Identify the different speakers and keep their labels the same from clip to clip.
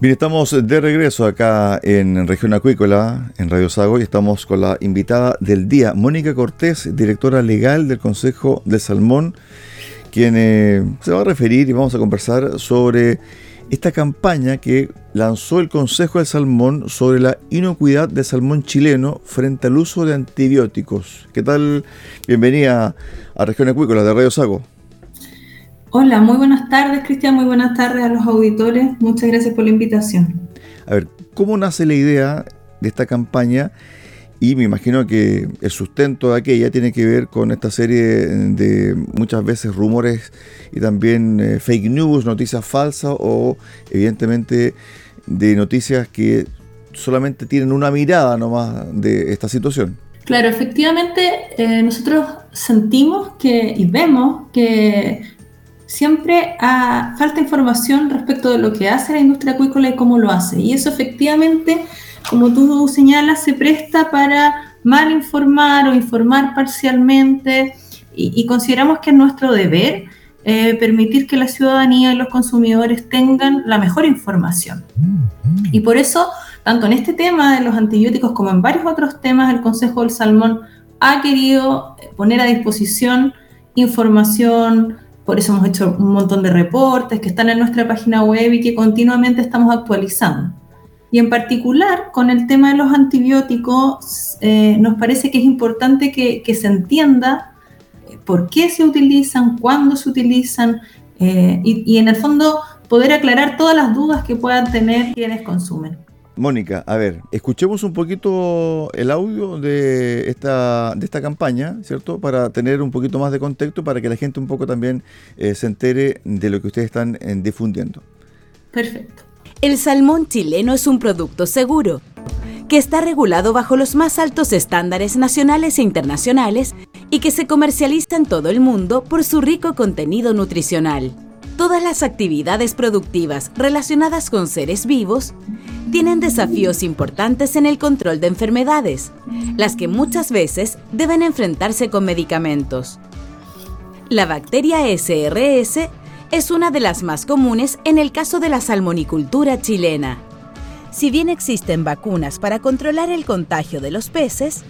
Speaker 1: Bien, estamos de regreso acá en Región Acuícola, en Radio Sago, y estamos con la invitada del día, Mónica Cortés, directora legal del Consejo del Salmón, quien eh, se va a referir y vamos a conversar sobre esta campaña que lanzó el Consejo del Salmón sobre la inocuidad del salmón chileno frente al uso de antibióticos. ¿Qué tal? Bienvenida a Región Acuícola de Radio Sago.
Speaker 2: Hola, muy buenas tardes, Cristian. Muy buenas tardes a los auditores. Muchas gracias por la invitación.
Speaker 1: A ver, ¿cómo nace la idea de esta campaña? Y me imagino que el sustento de aquella tiene que ver con esta serie de muchas veces rumores y también eh, fake news, noticias falsas o evidentemente de noticias que solamente tienen una mirada nomás de esta situación.
Speaker 2: Claro, efectivamente eh, nosotros sentimos que y vemos que siempre ah, falta información respecto de lo que hace la industria acuícola y cómo lo hace. Y eso efectivamente, como tú señalas, se presta para mal informar o informar parcialmente y, consideramos que es nuestro deber eh, permitir que la ciudadanía y los consumidores tengan la mejor información. Y por eso, tanto en este tema de los antibióticos como en varios otros temas, el Consejo del Salmón ha querido poner a disposición información, por eso hemos hecho un montón de reportes que están en nuestra página web y que continuamente estamos actualizando. Y en particular, con el tema de los antibióticos, eh, nos parece que es importante que, se entienda eh, por qué se utilizan, cuándo se utilizan eh, y, y en el fondo poder aclarar todas las dudas que puedan tener quienes consumen.
Speaker 1: Mónica, a ver, escuchemos un poquito el audio de esta, de esta campaña, ¿cierto? Para tener un poquito más de contexto, para que la gente un poco también eh, se entere de lo que ustedes están eh, difundiendo.
Speaker 2: Perfecto.
Speaker 3: El salmón chileno es un producto seguro, que está regulado bajo los más altos estándares nacionales e internacionales y que se comercializa en todo el mundo por su rico contenido nutricional. Todas las actividades productivas relacionadas con seres vivos tienen desafíos importantes en el control de enfermedades, las que muchas veces deben enfrentarse con medicamentos. La bacteria SRS es una de las más comunes en el caso de la salmonicultura chilena. Si bien existen vacunas para controlar el contagio de los peces,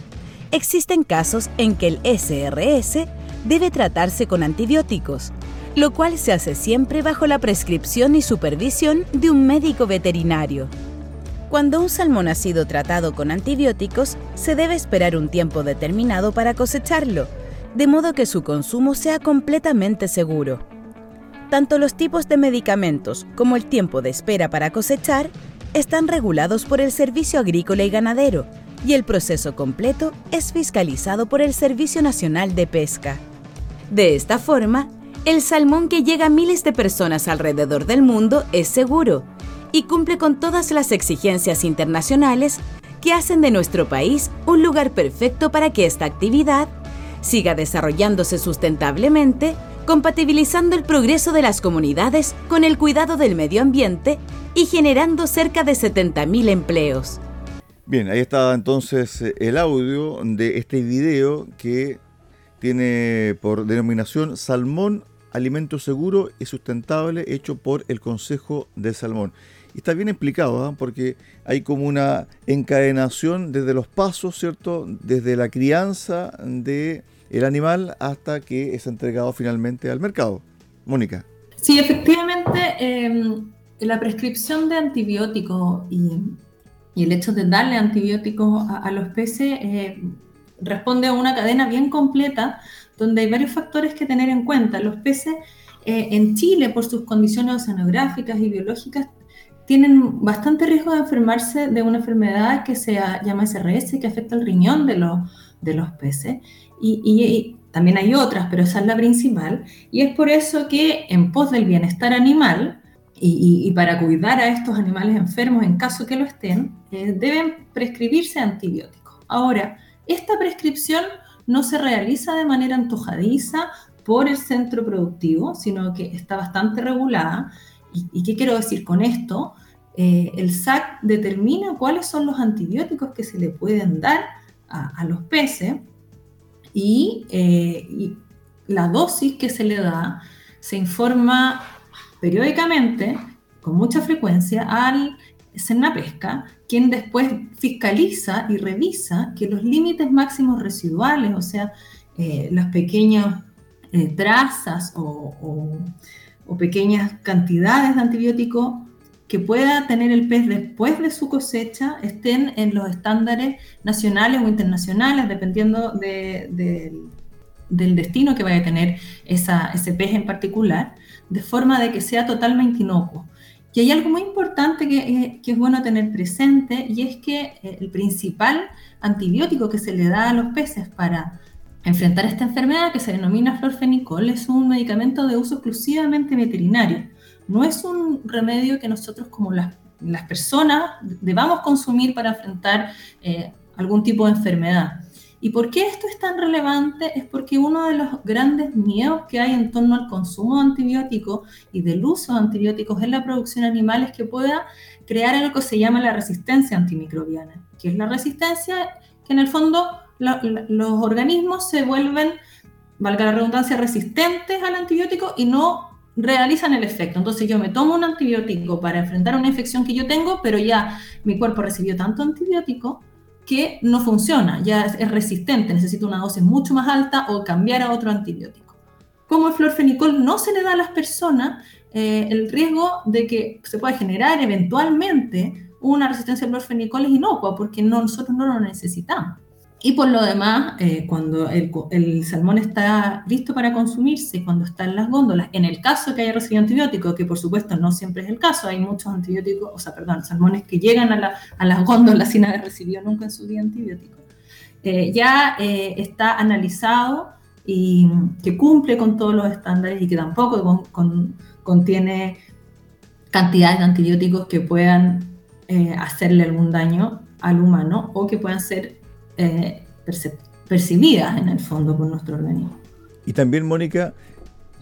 Speaker 3: existen casos en que el SRS debe tratarse con antibióticos, lo cual se hace siempre bajo la prescripción y supervisión de un médico veterinario. Cuando un salmón ha sido tratado con antibióticos, se debe esperar un tiempo determinado para cosecharlo, de modo que su consumo sea completamente seguro. Tanto los tipos de medicamentos como el tiempo de espera para cosechar están regulados por el Servicio Agrícola y Ganadero, y el proceso completo es fiscalizado por el Servicio Nacional de Pesca. De esta forma, el salmón que llega a miles de personas alrededor del mundo es seguro y cumple con todas las exigencias internacionales que hacen de nuestro país un lugar perfecto para que esta actividad siga desarrollándose sustentablemente, compatibilizando el progreso de las comunidades con el cuidado del medio ambiente y generando cerca de 70.000 empleos.
Speaker 1: Bien, ahí está entonces eh, el audio de este video que tiene por denominación Salmón, alimento seguro y sustentable hecho por el Consejo de Salmón. Y está bien explicado, ¿ah? porque hay como una encadenación desde los pasos, ¿cierto? Desde la crianza del el animal hasta que es entregado finalmente al mercado. Mónica.
Speaker 2: Sí, efectivamente, em, la prescripción de antibióticos y y el hecho de darle antibióticos a, los peces eh, responde a una cadena bien completa donde hay varios factores que tener en cuenta. Los peces eh, en Chile, por sus condiciones oceanográficas y biológicas, tienen bastante riesgo de enfermarse de una enfermedad que se llama SRS, que afecta el riñón de los, de los peces. Y, y, también hay otras, pero esa es la principal. Y es por eso que en pos del bienestar animal, y, para cuidar a estos animales enfermos en caso que lo estén, eh, deben prescribirse antibióticos. Ahora, esta prescripción no se realiza de manera antojadiza por el centro productivo, sino que está bastante regulada. ¿Y, qué quiero decir con esto? Eh, el SAC determina cuáles son los antibióticos que se le pueden dar a, los peces y, eh, y la dosis que se le da se informa periódicamente, con mucha frecuencia, al Pesca, quien después fiscaliza y revisa que los límites máximos residuales, o sea, eh, las pequeñas eh, trazas o, pequeñas cantidades de antibiótico que pueda tener el pez después de su cosecha estén en los estándares nacionales o internacionales, dependiendo del destino que vaya a tener ese pez en particular de forma de que sea totalmente inocuo. Y hay algo muy importante que, es bueno tener presente y es que eh, el principal antibiótico que se le da a los peces para enfrentar esta enfermedad, que se denomina florfenicol, es un medicamento de uso exclusivamente veterinario. No es un remedio que nosotros como las, personas debamos consumir para enfrentar eh, algún tipo de enfermedad. ¿Y por qué esto es tan relevante? Es porque uno de los grandes miedos que hay en torno al consumo de antibióticos y del uso de antibióticos en la producción animal es que pueda crear algo que se llama la resistencia antimicrobiana, que es la resistencia que en el fondo los organismos se vuelven, valga la redundancia, resistentes al antibiótico y no realizan el efecto. Entonces yo me tomo un antibiótico para enfrentar una infección que yo tengo, pero ya mi cuerpo recibió tanto antibiótico que no funciona, ya es, resistente, necesita una dosis mucho más alta o cambiar a otro antibiótico. Como el florfenicol no se le da a las personas, eh, el riesgo de que se pueda generar eventualmente una resistencia al florfenicol es inocua porque nosotros no lo necesitamos. Y por lo demás, eh, cuando el, salmón está listo para consumirse, cuando está en las góndolas, en el caso que haya recibido antibióticos, que por supuesto no siempre es el caso, hay muchos antibióticos, o sea, perdón, salmones que llegan a, las góndolas sin haber recibido nunca en su vida antibióticos, eh, ya eh, está analizado y que cumple con todos los estándares y que tampoco contiene cantidades de antibióticos que puedan hacerle algún daño al humano o que puedan ser eh, percibidas en el fondo por nuestro organismo.
Speaker 1: Y también, Mónica,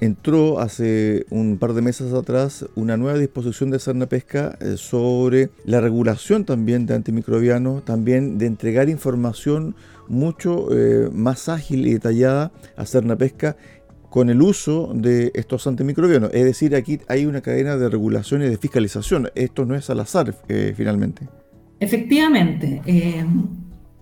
Speaker 1: entró hace un par de meses atrás una nueva disposición de Cernapesca Pesca eh, sobre la regulación también de antimicrobianos, también de entregar información mucho eh, más ágil y detallada a Cernapesca Pesca con el uso de estos antimicrobianos. Es decir, aquí hay una cadena de regulación y de fiscalización. Esto no es al azar, finalmente.
Speaker 2: Efectivamente.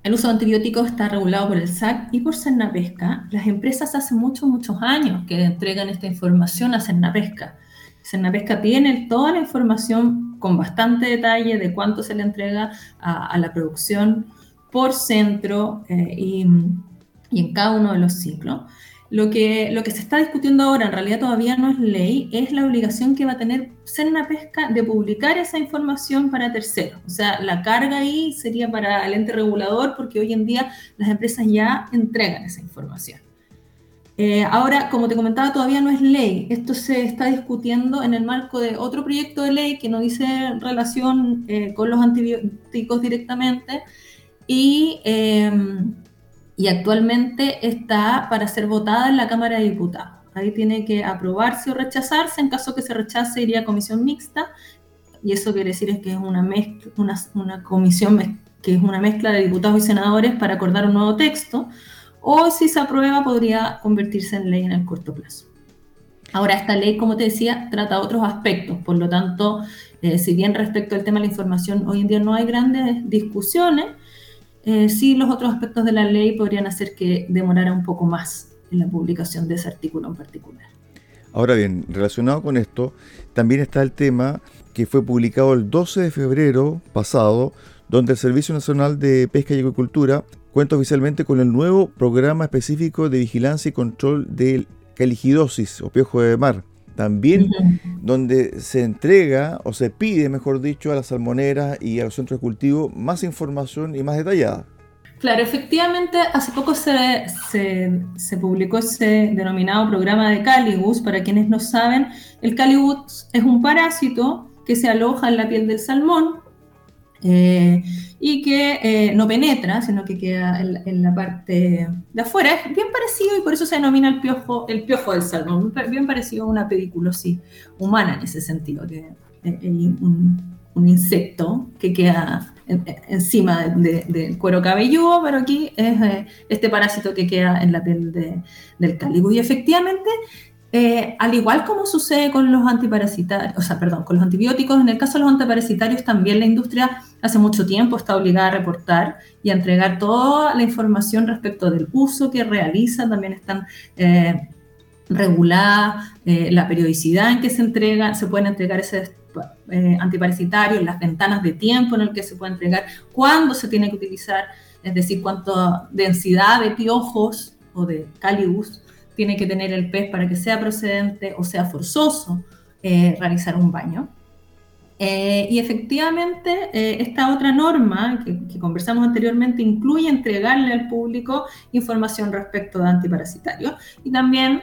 Speaker 2: El uso de antibióticos está regulado por el SAC y por Cernapesca. Las empresas hace muchos, muchos años que entregan esta información a Cernapesca. Cernapesca tiene toda la información con bastante detalle de cuánto se le entrega a, la producción por centro eh, y en cada uno de los ciclos. Lo que, lo que se está discutiendo ahora, en realidad todavía no es ley, es la obligación que va a tener Cerna Pesca de publicar esa información para terceros. O sea, la carga ahí sería para el ente regulador porque hoy en día las empresas ya entregan esa información. Eh, ahora, como te comentaba, todavía no es ley. Esto se está discutiendo en el marco de otro proyecto de ley que no dice relación eh, con los antibióticos directamente. Y em, y actualmente está para ser votada en la Cámara de Diputados. Ahí tiene que aprobarse o rechazarse. En caso que se rechace, iría a comisión mixta. Y eso quiere decir es que es una, una, una comisión que es una mezcla de diputados y senadores para acordar un nuevo texto, o si se aprueba podría convertirse en ley en el corto plazo. Ahora, esta ley, como te decía, trata otros aspectos, por lo tanto, eh, si bien respecto al tema de la información hoy en día no hay grandes discusiones, eh, sí los otros aspectos de la ley podrían hacer que demorara un poco más en la publicación de ese artículo en particular.
Speaker 1: Ahora bien, relacionado con esto, también está el tema que fue publicado el 12 de febrero pasado, donde el Servicio Nacional de Pesca y Agricultura cuenta oficialmente con el nuevo programa específico de vigilancia y control de caligidosis o piojo de mar. También donde se entrega o se pide, mejor dicho, a las salmoneras y a los centros de cultivo más información y más detallada.
Speaker 2: Claro, efectivamente, hace poco se, se, publicó ese denominado programa de Caligus. Para quienes no saben, el Caligus es un parásito que se aloja en la piel del salmón eh, y que eh, no penetra, sino que queda en, la parte de afuera. Es bien parecido y por eso se denomina el piojo, el piojo del salmón, bien parecido a una pediculosis humana en ese sentido, que eh, un, insecto que queda encima del cuero cabelludo, pero aquí es este parásito que queda en la piel del cáligo. Y efectivamente, al igual como sucede con los antiparasitarios, o sea, perdón, con los antibióticos, en el caso de los antiparasitarios también la industria hace mucho tiempo está obligada a reportar y a entregar toda la información respecto del uso que realiza, también están eh, reguladas la periodicidad en que se entrega, se pueden entregar ese eh, las ventanas de tiempo en el que se puede entregar, cuándo se tiene que utilizar, es decir, cuánta densidad de piojos o de calibus tiene que tener el pez para que sea procedente o sea forzoso eh, realizar un baño. Eh, y efectivamente, esta otra norma que, conversamos anteriormente incluye entregarle al público información respecto de antiparasitarios y también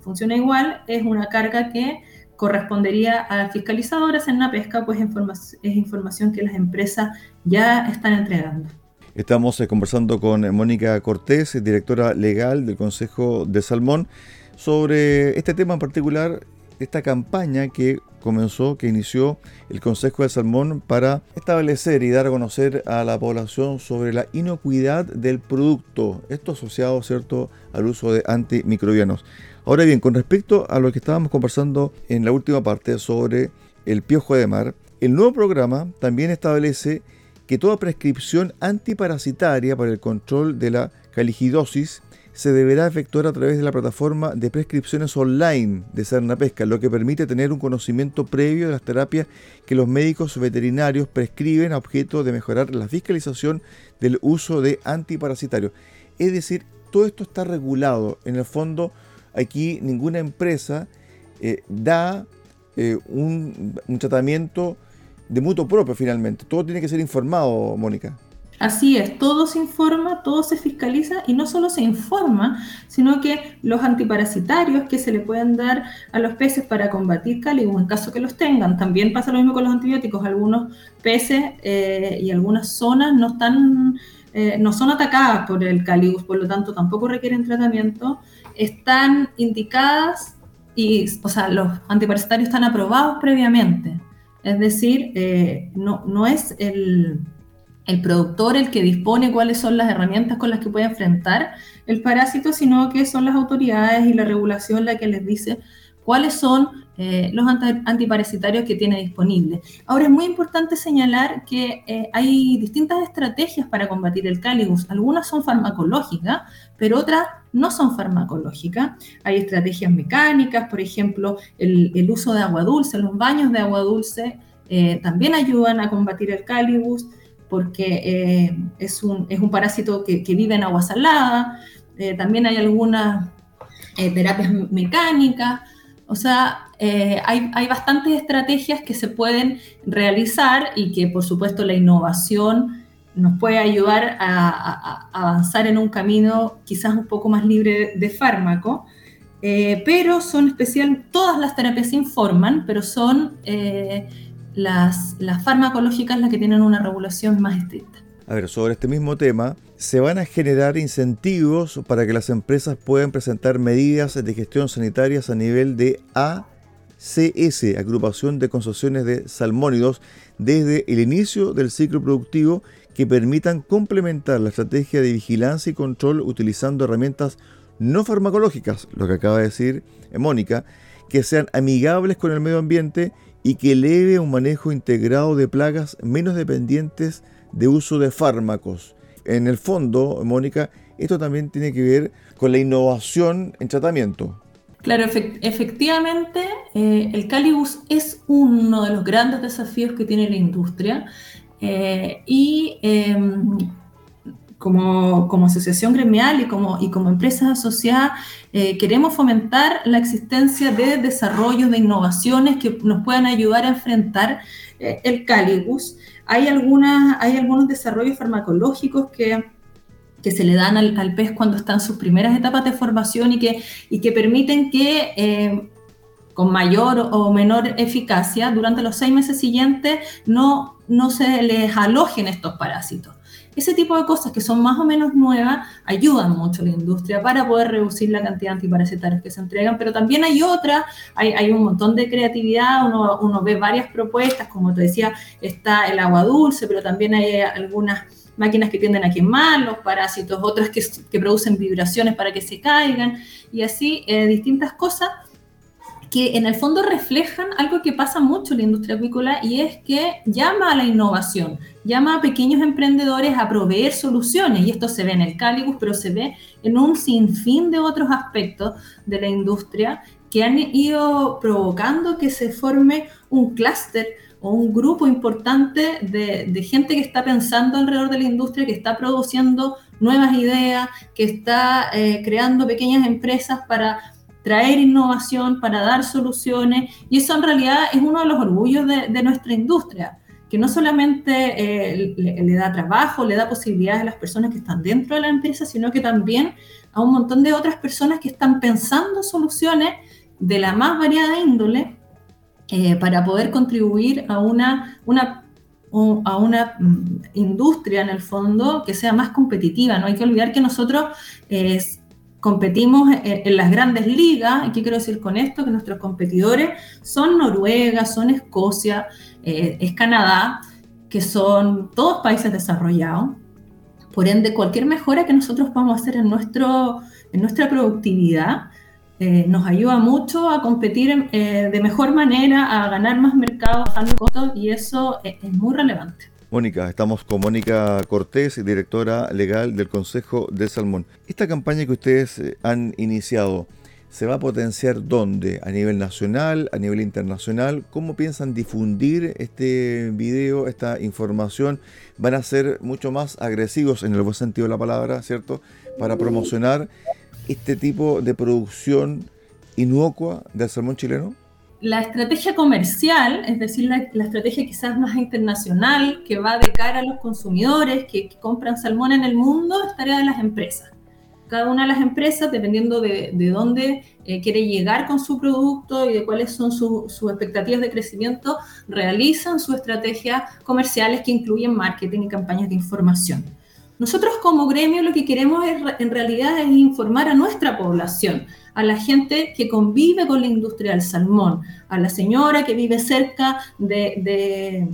Speaker 2: funciona igual, es una carga que correspondería a fiscalizadoras en la pesca, pues es información que las empresas ya están entregando.
Speaker 1: Estamos eh, conversando con eh, Mónica Cortés, directora legal del Consejo de Salmón, sobre este tema en particular, esta campaña que comenzó, que inició el Consejo de Salmón para establecer y dar a conocer a la población sobre la inocuidad del producto, esto asociado, ¿cierto?, al uso de antimicrobianos. Ahora bien, con respecto a lo que estábamos conversando en la última parte sobre el piojo de mar, el nuevo programa también establece que toda prescripción antiparasitaria para el control de la caligidosis se deberá efectuar a través de la plataforma de prescripciones online de Serna Pesca, lo que permite tener un conocimiento previo de las terapias que los médicos veterinarios prescriben a objeto de mejorar la fiscalización del uso de antiparasitarios. Es decir, todo esto está regulado. En el fondo, aquí ninguna empresa eh, da eh, un, tratamiento de mutuo propio finalmente. Todo tiene que ser informado, Mónica.
Speaker 2: Así es, todo se informa, todo se fiscaliza y no solo se informa, sino que los antiparasitarios que se le pueden dar a los peces para combatir cáligo, en caso que los tengan, también pasa lo mismo con los antibióticos. Algunos peces eh, y algunas zonas no están, no son atacadas por el cáligus, por lo tanto tampoco requieren tratamiento están indicadas y, o sea, los antiparasitarios están aprobados previamente. Es decir, eh, no, no, es el, el, productor el que dispone cuáles son las herramientas con las que puede enfrentar el parásito, sino que son las autoridades y la regulación la que les dice cuáles son eh, los antiparasitarios que tiene disponible. Ahora es muy importante señalar que eh, hay distintas estrategias para combatir el cáligus. Algunas son farmacológicas, pero otras no son farmacológicas. Hay estrategias mecánicas, por ejemplo, el, uso de agua dulce, los baños de agua dulce eh, también ayudan a combatir el cáligus porque es, un, es, un, parásito que, vive en agua salada. también hay algunas terapias mecánicas. O sea, eh, hay, bastantes estrategias que se pueden realizar y que por supuesto la innovación nos puede ayudar a, avanzar en un camino quizás un poco más libre de fármaco, eh, pero son especial, todas las terapias se informan, pero son eh, las, farmacológicas las que tienen una regulación más estricta.
Speaker 1: A ver, sobre este mismo tema, se van a generar incentivos para que las empresas puedan presentar medidas de gestión sanitarias a nivel de ACS, Agrupación de Concesiones de Salmónidos, desde el inicio del ciclo productivo que permitan complementar la estrategia de vigilancia y control utilizando herramientas no farmacológicas, lo que acaba de decir Mónica, que sean amigables con el medio ambiente y que eleve un manejo integrado de plagas menos dependientes de uso de fármacos. En el fondo, Mónica, esto también tiene que ver con la innovación en tratamiento.
Speaker 2: Claro, efectivamente, eh, el Calibus es uno de los grandes desafíos que tiene la industria eh, y em, como, como, asociación gremial y como, y como empresas asociadas, eh, queremos fomentar la existencia de desarrollos, de innovaciones que nos puedan ayudar a enfrentar el Calibus. Hay, algunas, hay algunos desarrollos farmacológicos que que se le dan al, pez cuando están en sus primeras etapas de formación y que, y que permiten que eh, con mayor o menor eficacia durante los seis meses siguientes no, no se les alojen estos parásitos. Ese tipo de cosas que son más o menos nuevas ayudan mucho a la industria para poder reducir la cantidad de antiparasitarios que se entregan, pero también hay otras, hay, hay un montón de creatividad, uno, uno ve varias propuestas, como te decía, está el agua dulce, pero también hay algunas máquinas que tienden a quemar los parásitos, otras que, producen vibraciones para que se caigan, y así eh, distintas cosas que en el fondo reflejan algo que pasa mucho en la industria acuícola y es que llama a la innovación, llama a pequeños emprendedores a proveer soluciones, y esto se ve en el Calicus, pero se ve en un sinfín de otros aspectos de la industria que han ido provocando que se forme un clúster, o un grupo importante de, gente que está pensando alrededor de la industria, que está produciendo nuevas ideas, que está eh, creando pequeñas empresas para traer innovación, para dar soluciones, y eso en realidad es uno de los orgullos de, nuestra industria, que no solamente eh, le, da trabajo, le da posibilidades a las personas que están dentro de la empresa, sino que también a un montón de otras personas que están pensando soluciones de la más variada índole eh, para poder contribuir a una, una, a una mm, industria en el fondo que sea más competitiva. No hay que olvidar que nosotros eh, competimos en, las grandes ligas. ¿Y qué quiero decir con esto? Que nuestros competidores son Noruega, son Escocia, eh, es Canadá, que son todos países desarrollados. Por ende, cualquier mejora que nosotros podamos hacer en, nuestro, en nuestra productividad eh, nos ayuda mucho a competir eh, de mejor manera, a ganar más mercado, bajando costos y eso es, muy relevante.
Speaker 1: Mónica, estamos con Mónica Cortés, directora legal del Consejo del Salmón. Esta campaña que ustedes eh, han iniciado, ¿se va a potenciar dónde? ¿A nivel nacional, a nivel internacional? ¿Cómo piensan difundir este video, esta información? ¿Van a ser mucho más agresivos en el buen sentido de la palabra, ¿cierto? Para promocionar este tipo de producción inocua del salmón chileno?
Speaker 2: La estrategia comercial, es decir, la, estrategia quizás más internacional que va de cara a los consumidores que, compran salmón en el mundo, es tarea de las empresas. Cada una de las empresas, dependiendo de, dónde eh, quiere llegar con su producto y de cuáles son sus expectativas de crecimiento, realizan sus estrategias comerciales que incluyen marketing y campañas de información. Nosotros como gremio lo que queremos en realidad es informar a nuestra población, a la gente que convive con la industria del salmón, a la señora que vive cerca de,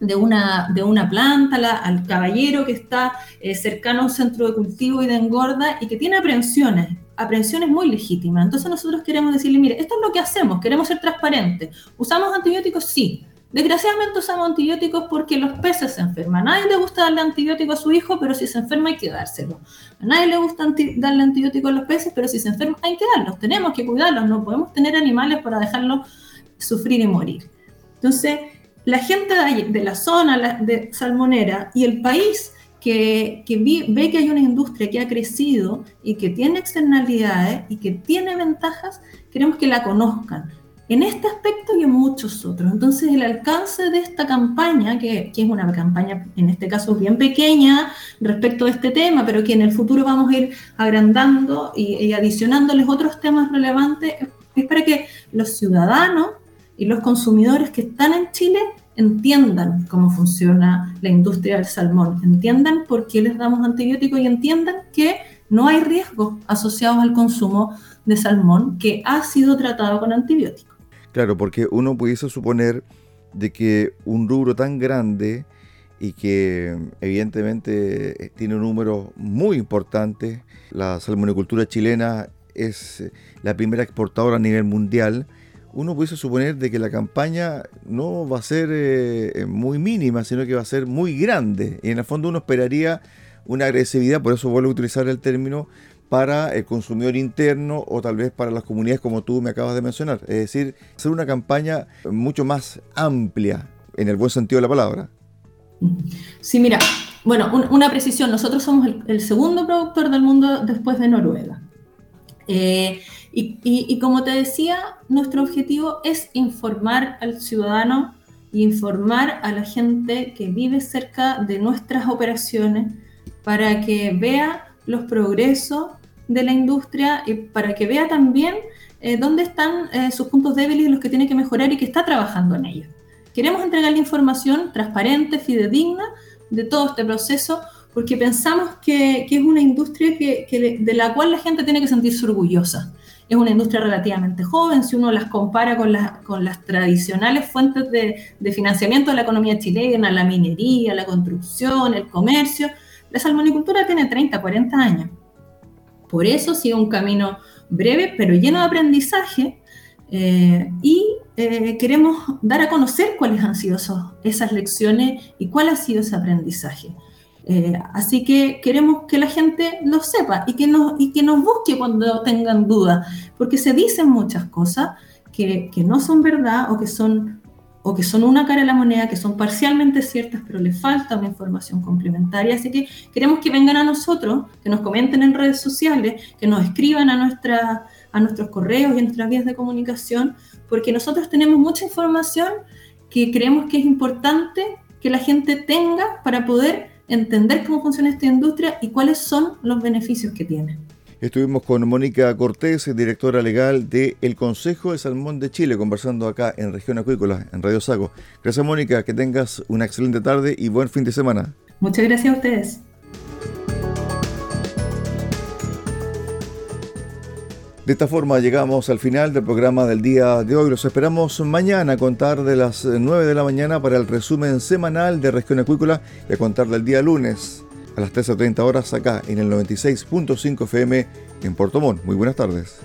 Speaker 2: de, una, de una planta, al caballero que está eh, cercano a un centro de cultivo y de engorda y que tiene aprensiones, aprensiones muy legítimas. Entonces nosotros queremos decirle, mire, esto es lo que hacemos, queremos ser transparentes. ¿Usamos antibióticos? Sí. Desgraciadamente usamos antibióticos porque los peces se enferman. A nadie le gusta darle antibiótico a su hijo, pero si se enferma hay que dárselo. A nadie le gusta darle antibiótico a los peces, pero si se enferma hay que darlos. Tenemos que cuidarlos, no podemos tener animales para dejarlos sufrir y morir. Entonces, la gente de, la zona de salmonera y el país que ve que hay una industria que ha crecido y que tiene externalidades y que tiene ventajas, queremos que la conozcan en este aspecto y en muchos otros. Entonces, el alcance de esta campaña, que, es una campaña en este caso bien pequeña respecto a este tema, pero que en el futuro vamos a ir agrandando y, adicionándoles otros temas relevantes, es para que los ciudadanos y los consumidores que están en Chile entiendan cómo funciona la industria del salmón, entiendan por qué les damos antibióticos y entiendan que no hay riesgos asociados al consumo de salmón que ha sido tratado con antibióticos.
Speaker 1: Claro, porque uno pudiese suponer de que un rubro tan grande y que evidentemente eh, tiene un número muy importante. La salmonicultura chilena es la primera exportadora a nivel mundial. Uno pudiese suponer de que la campaña no va a ser eh, muy mínima, sino que va a ser muy grande. Y en el fondo uno esperaría una agresividad, por eso vuelvo a utilizar el término, para el consumidor interno o tal vez para las comunidades como tú me acabas de mencionar. Es decir, hacer una campaña mucho más amplia, en el buen sentido de la palabra.
Speaker 2: Sí, mira, bueno, una precisión, nosotros somos el, segundo productor del mundo después de Noruega. Eh, y, como te decía, nuestro objetivo es informar al ciudadano y informar a la gente que vive cerca de nuestras operaciones para que vea los progresos de la industria y para que vea también eh, dónde están eh, sus puntos débiles y los que tiene que mejorar y que está trabajando en ellos. Queremos entregarle información transparente, fidedigna de todo este proceso porque pensamos que, que es una industria que, de la cual la gente tiene que sentirse orgullosa. Es una industria relativamente joven, si uno las compara con las, con las tradicionales fuentes de, de financiamiento de la economía chilena, la minería, la construcción, el comercio. La salmonicultura tiene 30, 40 años. Por eso sigue un camino breve, pero lleno de aprendizaje. Eh, y eh, queremos dar a conocer cuáles han sido esas lecciones y cuál ha sido ese aprendizaje. Eh, así que queremos que la gente lo sepa y que, nos, busque cuando tengan dudas, porque se dicen muchas cosas que no son verdad o que son o que son una cara de la moneda, que son parcialmente ciertas, pero les falta una información complementaria. Así que queremos que vengan a nosotros, que nos comenten en redes sociales, que nos escriban a, a nuestros correos y a nuestras vías de comunicación, porque nosotros tenemos mucha información que creemos que es importante que la gente tenga para poder entender cómo funciona esta industria y cuáles son los beneficios que tiene.
Speaker 1: Estuvimos con Mónica Cortés, directora legal del el Consejo de Salmón de Chile, conversando acá en Región Acuícola, en Radio Sago. Gracias Mónica, que tengas una excelente tarde y buen fin de semana.
Speaker 2: Muchas gracias a ustedes.
Speaker 1: De esta forma llegamos al final del programa del día de hoy. Los esperamos mañana a contar de las 9 de la mañana para el resumen semanal de Región Acuícola y a contar del día lunes a las 13.30 horas acá en el 96.5 FM en Puerto Montt. Muy buenas tardes.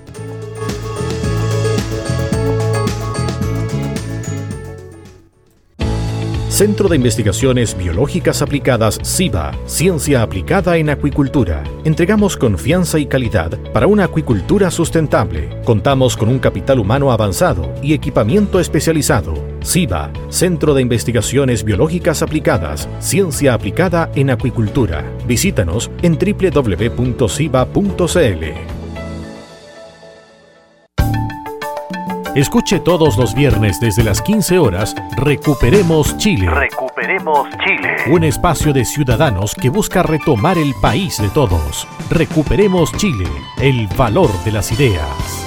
Speaker 4: Centro de Investigaciones Biológicas Aplicadas CIBA, Ciencia Aplicada en Acuicultura. Entregamos confianza y calidad para una acuicultura sustentable. Contamos con un capital humano avanzado y equipamiento especializado. CIBA, Centro de Investigaciones Biológicas Aplicadas, Ciencia Aplicada en Acuicultura. Visítanos en www.ciba.cl. Escuche todos los viernes desde las 15 horas Recuperemos Chile.
Speaker 5: Recuperemos Chile.
Speaker 4: Un espacio de ciudadanos que busca retomar el país de todos. Recuperemos Chile, el valor de las ideas.